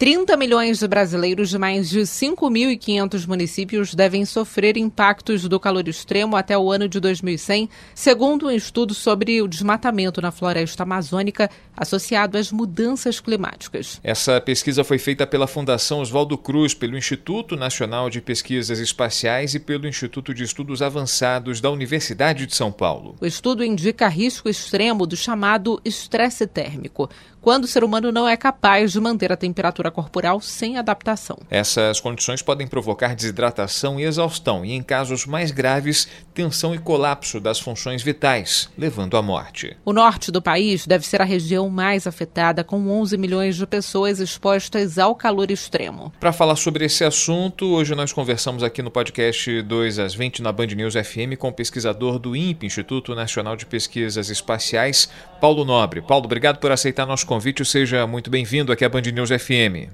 30 milhões de brasileiros de mais de 5.500 municípios devem sofrer impactos do calor extremo até o ano de 2100, segundo um estudo sobre o desmatamento na floresta amazônica associado às mudanças climáticas. Essa pesquisa foi feita pela Fundação Oswaldo Cruz, pelo Instituto Nacional de Pesquisas Espaciais e pelo Instituto de Estudos Avançados da Universidade de São Paulo. O estudo indica risco extremo do chamado estresse térmico, quando o ser humano não é capaz de manter a temperatura corporal sem adaptação. Essas condições podem provocar desidratação e exaustão e, em casos mais graves, tensão e colapso das funções vitais, levando à morte. O norte do país deve ser a região mais afetada, com 11 milhões de pessoas expostas ao calor extremo. Para falar sobre esse assunto, hoje nós conversamos aqui no podcast 2 às 20 na Band News FM com o pesquisador do INPE, Instituto Nacional de Pesquisas Espaciais, Paulo Nobre. Paulo, obrigado por aceitar nosso convite. Seja muito bem-vindo aqui à Band News FM.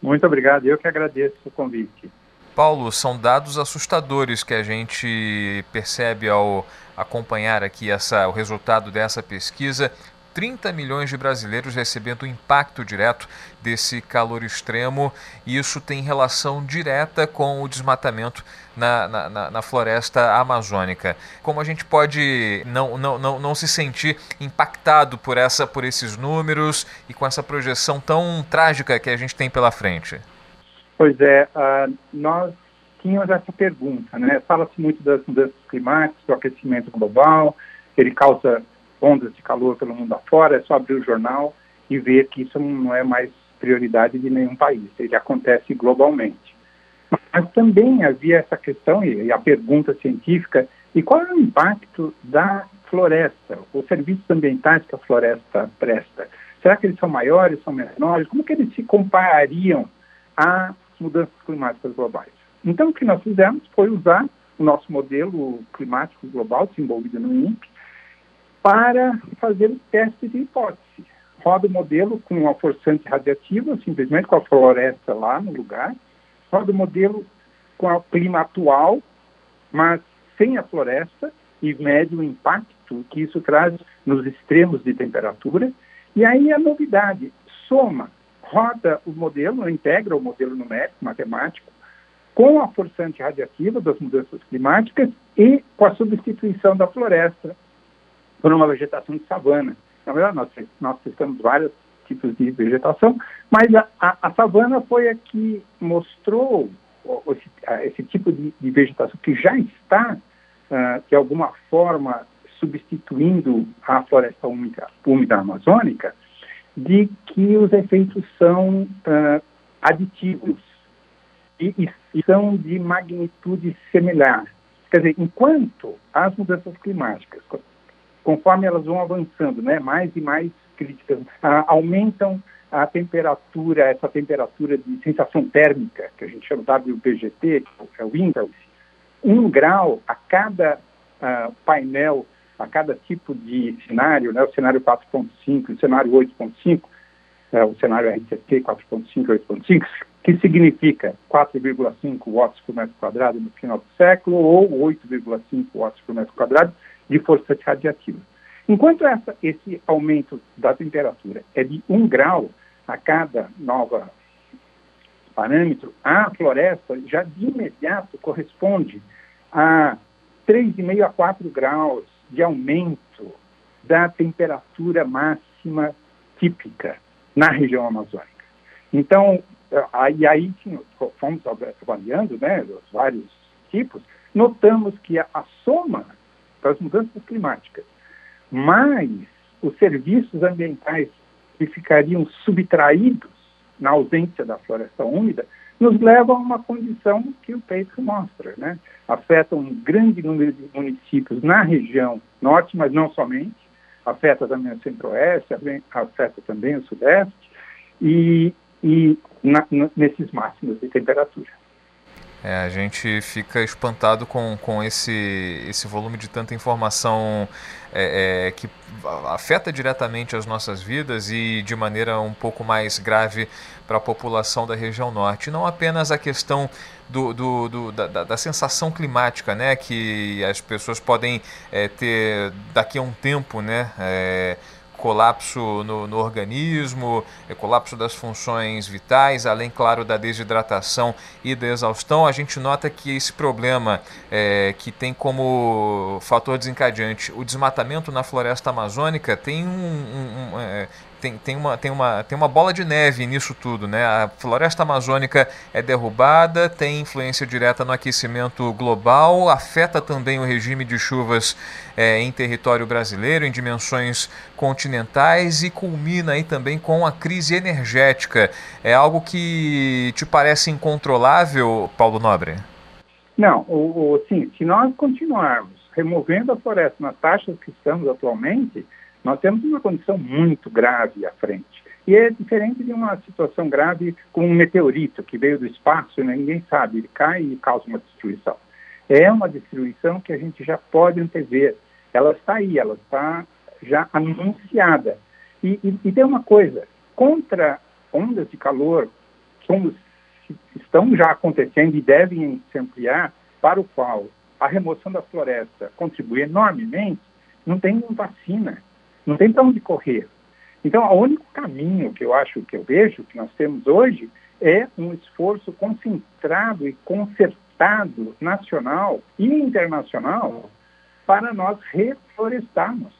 Muito obrigado, eu que agradeço o convite. Paulo, são dados assustadores que a gente percebe ao acompanhar aqui essa, o resultado dessa pesquisa. 30 milhões de brasileiros recebendo o impacto direto desse calor extremo, e isso tem relação direta com o desmatamento na, na, na, floresta amazônica. Como a gente pode não, não, não, não se sentir impactado por, essa, por esses números e com essa projeção tão trágica que a gente tem pela frente? Pois é, uh, nós tínhamos essa pergunta, né? Fala-se muito das mudanças climáticas, do aquecimento global, ele causa ondas de calor pelo mundo afora, é só abrir o jornal e ver que isso não é mais prioridade de nenhum país, ele acontece globalmente. Mas também havia essa questão e a pergunta científica, e qual é o impacto da floresta, os serviços ambientais que a floresta presta? Será que eles são maiores, são menores? Como que eles se comparariam às mudanças climáticas globais? Então, o que nós fizemos foi usar o nosso modelo climático global, desenvolvido no INPE, para fazer o teste de hipótese. Roda o modelo com uma forçante radiativa, simplesmente com a floresta lá no lugar. Roda o modelo com o clima atual, mas sem a floresta, e mede o impacto que isso traz nos extremos de temperatura. E aí a novidade, soma, roda o modelo, integra o modelo numérico, matemático, com a forçante radiativa das mudanças climáticas e com a substituição da floresta por uma vegetação de savana. Na verdade, nós, nós testamos vários tipos de vegetação, mas a, a, a savana foi a que mostrou esse, esse tipo de, de, vegetação que já está, uh, de alguma forma, substituindo a floresta úmida, úmida amazônica, de que os efeitos são uh, aditivos e, e, são de magnitude similar. Quer dizer, enquanto as mudanças climáticas conforme elas vão avançando, né, mais e mais críticas, ah, aumentam a temperatura, essa temperatura de sensação térmica, que a gente chama WPGT, que é o índice, um grau a cada ah, painel, a cada tipo de cenário, né, o cenário 4.5, o cenário 8.5, é, o cenário RCT 4.5 e 8.5, que significa 4,5 watts por metro quadrado no final do século ou 8,5 watts por metro quadrado de força radiativa. Enquanto essa, esse aumento da temperatura é de um grau a cada nova parâmetro, a floresta já de imediato corresponde a 3,5 a 4 graus de aumento da temperatura máxima típica na região amazônica. Então, aí, aí fomos avaliando né, os vários tipos, notamos que a, a soma para as mudanças climáticas, mas os serviços ambientais que ficariam subtraídos na ausência da floresta úmida, nos levam a uma condição que o peito mostra, né? Afeta um grande número de municípios na região norte, mas não somente, afeta também o centro-oeste, afeta também o sudeste, e, e na, nesses máximos de temperatura. É, a gente fica espantado com, com esse, esse volume de tanta informação é, é, que afeta diretamente as nossas vidas e de maneira um pouco mais grave para a população da região norte. Não apenas a questão do, do, do da, da, sensação climática, né, que as pessoas podem é, ter daqui a um tempo, né, é, colapso no, no organismo, é, colapso das funções vitais, além, claro, da desidratação e da exaustão, a gente nota que esse problema é, que tem como fator desencadeante o desmatamento na floresta amazônica tem um, um, um é, tem, tem, uma, tem, uma, tem uma bola de neve nisso tudo, né? A floresta amazônica é derrubada, tem influência direta no aquecimento global, afeta também o regime de chuvas é, em território brasileiro, em dimensões continentais e culmina aí também com a crise energética. É algo que te parece incontrolável, Paulo Nobre? Não, o, o, sim, se nós continuarmos removendo a floresta nas taxas que estamos atualmente, nós temos uma condição muito grave à frente. E é diferente de uma situação grave com um meteorito que veio do espaço, né? ninguém sabe, ele cai e causa uma destruição. É uma destruição que a gente já pode antever. Ela está aí, ela está já anunciada. E, e, e tem uma coisa, contra ondas de calor que estão já acontecendo e devem se ampliar, para o qual a remoção da floresta contribui enormemente, não tem vacina. Não tem para onde correr. Então, o único caminho que eu acho, que eu vejo, que nós temos hoje, é um esforço concentrado e concertado, nacional e internacional, para nós reflorestarmos.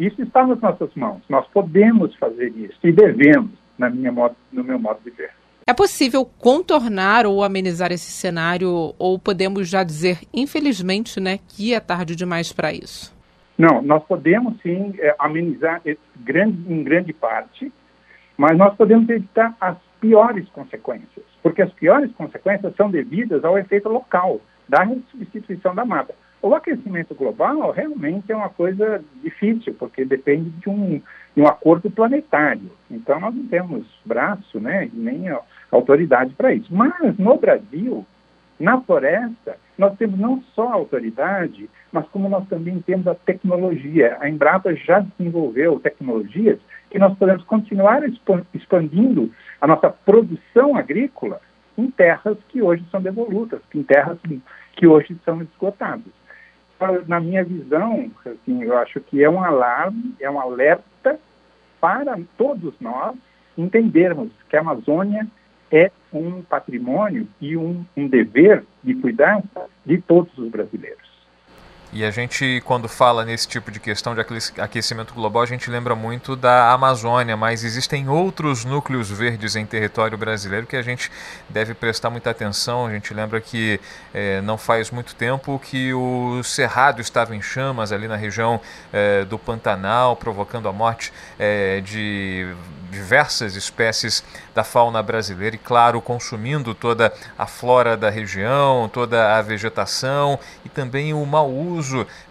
Isso está nas nossas mãos. Nós podemos fazer isso e devemos, na minha modo, no meu modo de ver. É possível contornar ou amenizar esse cenário, ou podemos já dizer, infelizmente, né, que é tarde demais para isso? Não, nós podemos sim é, amenizar grande, em grande parte, mas nós podemos evitar as piores consequências, porque as piores consequências são devidas ao efeito local da substituição da mata. O aquecimento global realmente é uma coisa difícil, porque depende de um, de um acordo planetário. Então, nós não temos braço né, nem autoridade para isso. Mas, no Brasil, na floresta, nós temos não só a autoridade, mas como nós também temos a tecnologia. A Embrapa já desenvolveu tecnologias que nós podemos continuar expandindo a nossa produção agrícola em terras que hoje são devolutas, em terras que hoje são esgotadas. Na minha visão, assim, eu acho que é um alarme, é um alerta para todos nós entendermos que a Amazônia é um patrimônio e um, um dever de cuidar de todos os brasileiros. E a gente, quando fala nesse tipo de questão de aquecimento global, a gente lembra muito da Amazônia, mas existem outros núcleos verdes em território brasileiro que a gente deve prestar muita atenção. A gente lembra que é, não faz muito tempo que o Cerrado estava em chamas ali na região é, do Pantanal, provocando a morte é, de diversas espécies da fauna brasileira e, claro, consumindo toda a flora da região, toda a vegetação e também o mau uso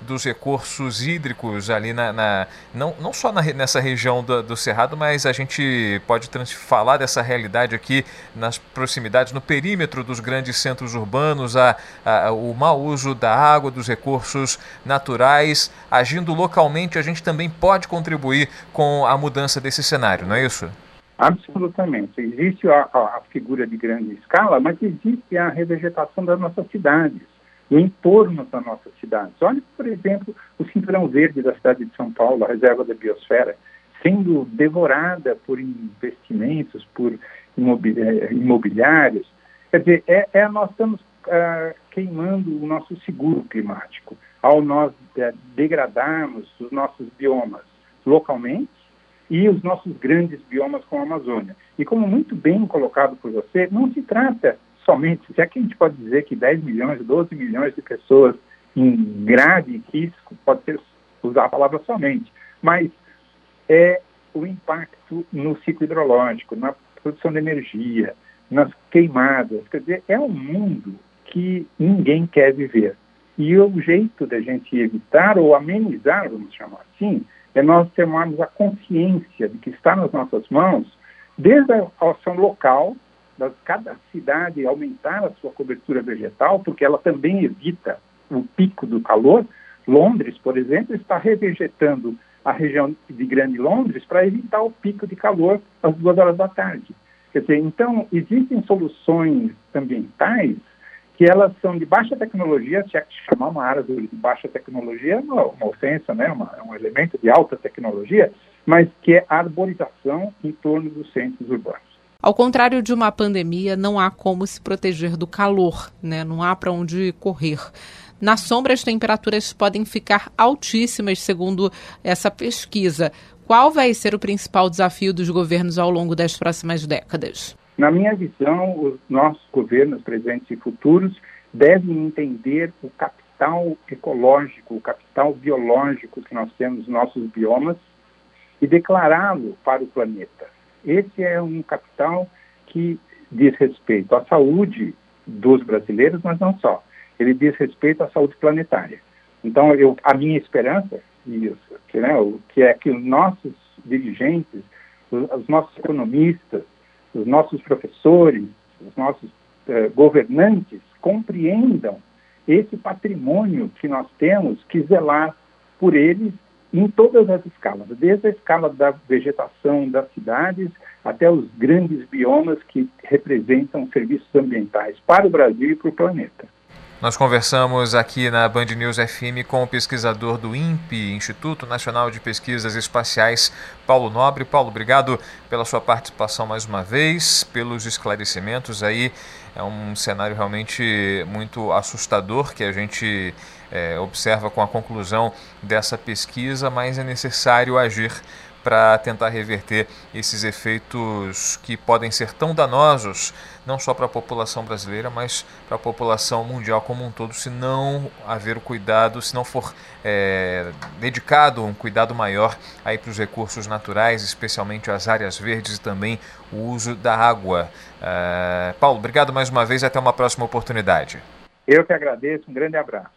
dos recursos hídricos ali na, na não, não só na, nessa região do, do, Cerrado, mas a gente pode falar dessa realidade aqui nas proximidades, no perímetro dos grandes centros urbanos, a, a, o mau uso da água, dos recursos naturais, agindo localmente, a gente também pode contribuir com a mudança desse cenário, não é isso? Absolutamente. Existe a, a, figura de grande escala, mas existe a revegetação das nossas cidades, o entorno das nossas cidades. Olha, por exemplo, o cinturão verde da cidade de São Paulo, a reserva da biosfera, sendo devorada por investimentos, por eh, imobiliários. Quer dizer, é, é nós estamos uh, queimando o nosso seguro climático ao nós uh, degradarmos os nossos biomas localmente e os nossos grandes biomas como a Amazônia. E como muito bem colocado por você, não se trata somente, já que a gente pode dizer que 10 milhões, 12 milhões de pessoas em grave risco, pode ser usar a palavra somente, mas é o impacto no ciclo hidrológico, na produção de energia, nas queimadas. Quer dizer, é um mundo que ninguém quer viver. E o jeito da gente evitar ou amenizar, vamos chamar assim, é nós tomarmos a consciência de que está nas nossas mãos, desde a ação local, cada cidade aumentar a sua cobertura vegetal, porque ela também evita o pico do calor. Londres, por exemplo, está revegetando a região de Grande Londres para evitar o pico de calor às duas horas da tarde. Quer dizer, então, existem soluções ambientais que elas são de baixa tecnologia, se é que chamar uma área de baixa tecnologia é uma, uma ofensa, né? Uma, é um elemento de alta tecnologia, mas que é arborização em torno dos centros urbanos. Ao contrário de uma pandemia, não há como se proteger do calor, né? não há para onde correr. Na sombra, as temperaturas podem ficar altíssimas, segundo essa pesquisa. Qual vai ser o principal desafio dos governos ao longo das próximas décadas? Na minha visão, os nossos governos presentes e futuros devem entender o capital ecológico, o capital biológico que nós temos nos nossos biomas e declará-lo para o planeta. Esse é um capital que diz respeito à saúde dos brasileiros, mas não só ele diz respeito à saúde planetária. Então, eu, a minha esperança, isso, que, né, que é que os nossos dirigentes, os, os nossos economistas, os nossos professores, os nossos eh, governantes compreendam esse patrimônio que nós temos que zelar por eles em todas as escalas, desde a escala da vegetação das cidades até os grandes biomas que representam serviços ambientais para o Brasil e para o planeta. Nós conversamos aqui na Band News FM com o pesquisador do INPE, Instituto Nacional de Pesquisas Espaciais, Paulo Nobre. Paulo, obrigado pela sua participação mais uma vez, pelos esclarecimentos aí. É um cenário realmente muito assustador que a gente é, observa com a conclusão dessa pesquisa, mas é necessário agir para tentar reverter esses efeitos que podem ser tão danosos, não só para a população brasileira, mas para a população mundial como um todo, se não haver o cuidado, se não for é, dedicado um cuidado maior aí para os recursos naturais, especialmente as áreas verdes e também o uso da água. Uh, Paulo, obrigado mais uma vez, até uma próxima oportunidade. Eu que agradeço, um grande abraço.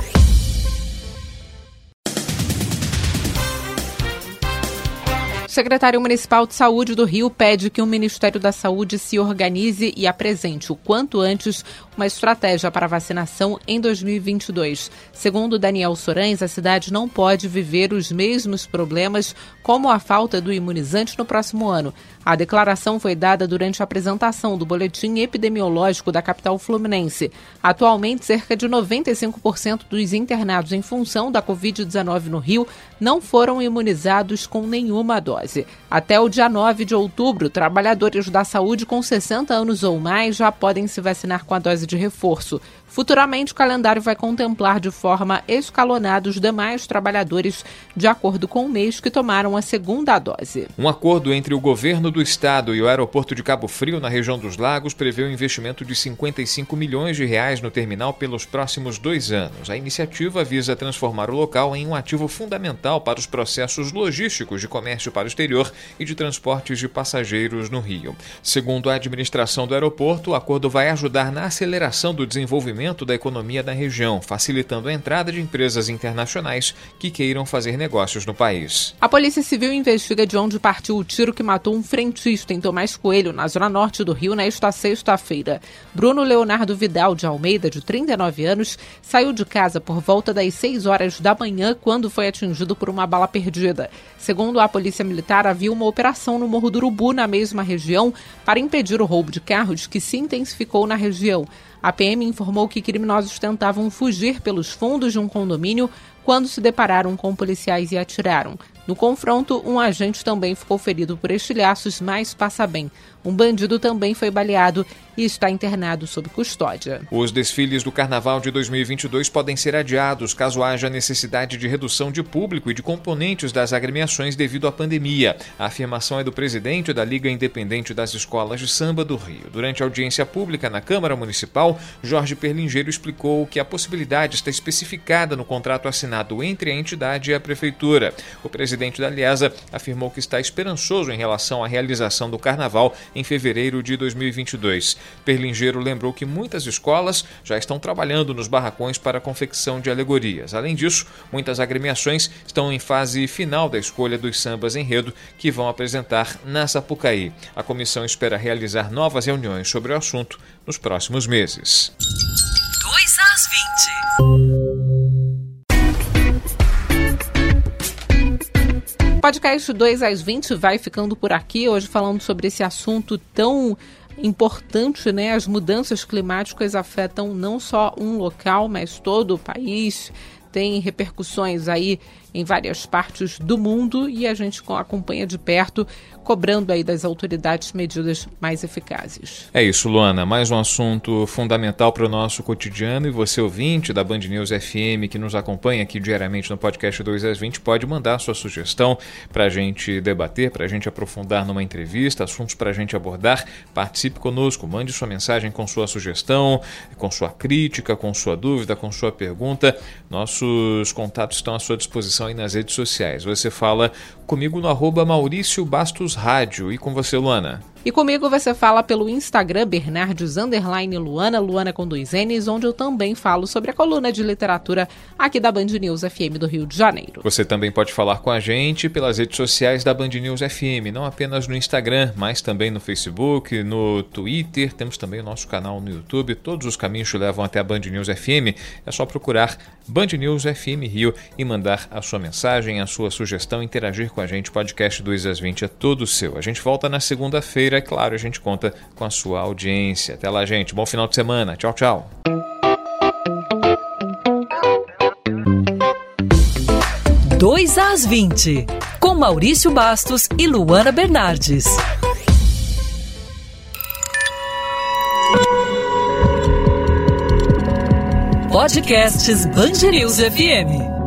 Secretário municipal de saúde do Rio pede que o Ministério da Saúde se organize e apresente o quanto antes uma estratégia para vacinação em 2022. Segundo Daniel Sorães, a cidade não pode viver os mesmos problemas como a falta do imunizante no próximo ano. A declaração foi dada durante a apresentação do boletim epidemiológico da capital fluminense. Atualmente, cerca de 95% dos internados em função da Covid-19 no Rio não foram imunizados com nenhuma dose. Até o dia 9 de outubro, trabalhadores da saúde com 60 anos ou mais já podem se vacinar com a dose de reforço. Futuramente, o calendário vai contemplar de forma escalonada os demais trabalhadores, de acordo com o mês que tomaram a segunda dose. Um acordo entre o governo do estado e o aeroporto de Cabo Frio, na região dos Lagos, prevê um investimento de 55 milhões de reais no terminal pelos próximos dois anos. A iniciativa visa transformar o local em um ativo fundamental para os processos logísticos de comércio para o exterior e de transportes de passageiros no Rio. Segundo a administração do aeroporto, o acordo vai ajudar na aceleração do desenvolvimento da economia da região, facilitando a entrada de empresas internacionais que queiram fazer negócios no país. A Polícia Civil investiga de onde partiu o tiro que matou um frentista em Tomás Coelho, na zona norte do Rio, nesta sexta-feira. Bruno Leonardo Vidal de Almeida, de 39 anos, saiu de casa por volta das 6 horas da manhã quando foi atingido por uma bala perdida. Segundo a Polícia Militar, havia uma operação no Morro do Urubu, na mesma região, para impedir o roubo de carros que se intensificou na região. A PM informou que criminosos tentavam fugir pelos fundos de um condomínio quando se depararam com policiais e atiraram. No confronto, um agente também ficou ferido por estilhaços, mas passa bem. Um bandido também foi baleado e está internado sob custódia. Os desfiles do Carnaval de 2022 podem ser adiados caso haja necessidade de redução de público e de componentes das agremiações devido à pandemia. A afirmação é do presidente da Liga Independente das Escolas de Samba do Rio. Durante a audiência pública na Câmara Municipal, Jorge Perlingeiro explicou que a possibilidade está especificada no contrato assinado entre a entidade e a Prefeitura. O presidente presidente da Liesa afirmou que está esperançoso em relação à realização do carnaval em fevereiro de 2022. Perlingeiro lembrou que muitas escolas já estão trabalhando nos barracões para a confecção de alegorias. Além disso, muitas agremiações estão em fase final da escolha dos sambas enredo que vão apresentar na Sapucaí. A comissão espera realizar novas reuniões sobre o assunto nos próximos meses. 2 às 20. Podcast 2 às 20 vai ficando por aqui, hoje falando sobre esse assunto tão importante, né? As mudanças climáticas afetam não só um local, mas todo o país. Tem repercussões aí em várias partes do mundo e a gente acompanha de perto cobrando aí das autoridades medidas mais eficazes. É isso, Luana. Mais um assunto fundamental para o nosso cotidiano e você, ouvinte da Band News FM, que nos acompanha aqui diariamente no podcast 2 às 20, pode mandar sua sugestão para a gente debater, para a gente aprofundar numa entrevista, assuntos para a gente abordar. Participe conosco, mande sua mensagem com sua sugestão, com sua crítica, com sua dúvida, com sua pergunta. Nossos contatos estão à sua disposição aí nas redes sociais. Você fala comigo no arroba Maurício Bastos Rádio e com você, Luana. E comigo você fala pelo Instagram Bernardes Underline Luana, Luana com dois N's, onde eu também falo sobre a coluna de literatura aqui da Band News FM do Rio de Janeiro. Você também pode falar com a gente pelas redes sociais da Band News FM, não apenas no Instagram, mas também no Facebook, no Twitter, temos também o nosso canal no YouTube, todos os caminhos levam até a Band News FM. É só procurar Band News FM Rio e mandar a sua mensagem, a sua sugestão, interagir com a gente. Podcast 2 às 20 é todo seu. A gente volta na segunda-feira é claro, a gente conta com a sua audiência. Até lá, gente. Bom final de semana. Tchau, tchau. Dois às 20, com Maurício Bastos e Luana Bernardes. Podcasts Bangerils FM.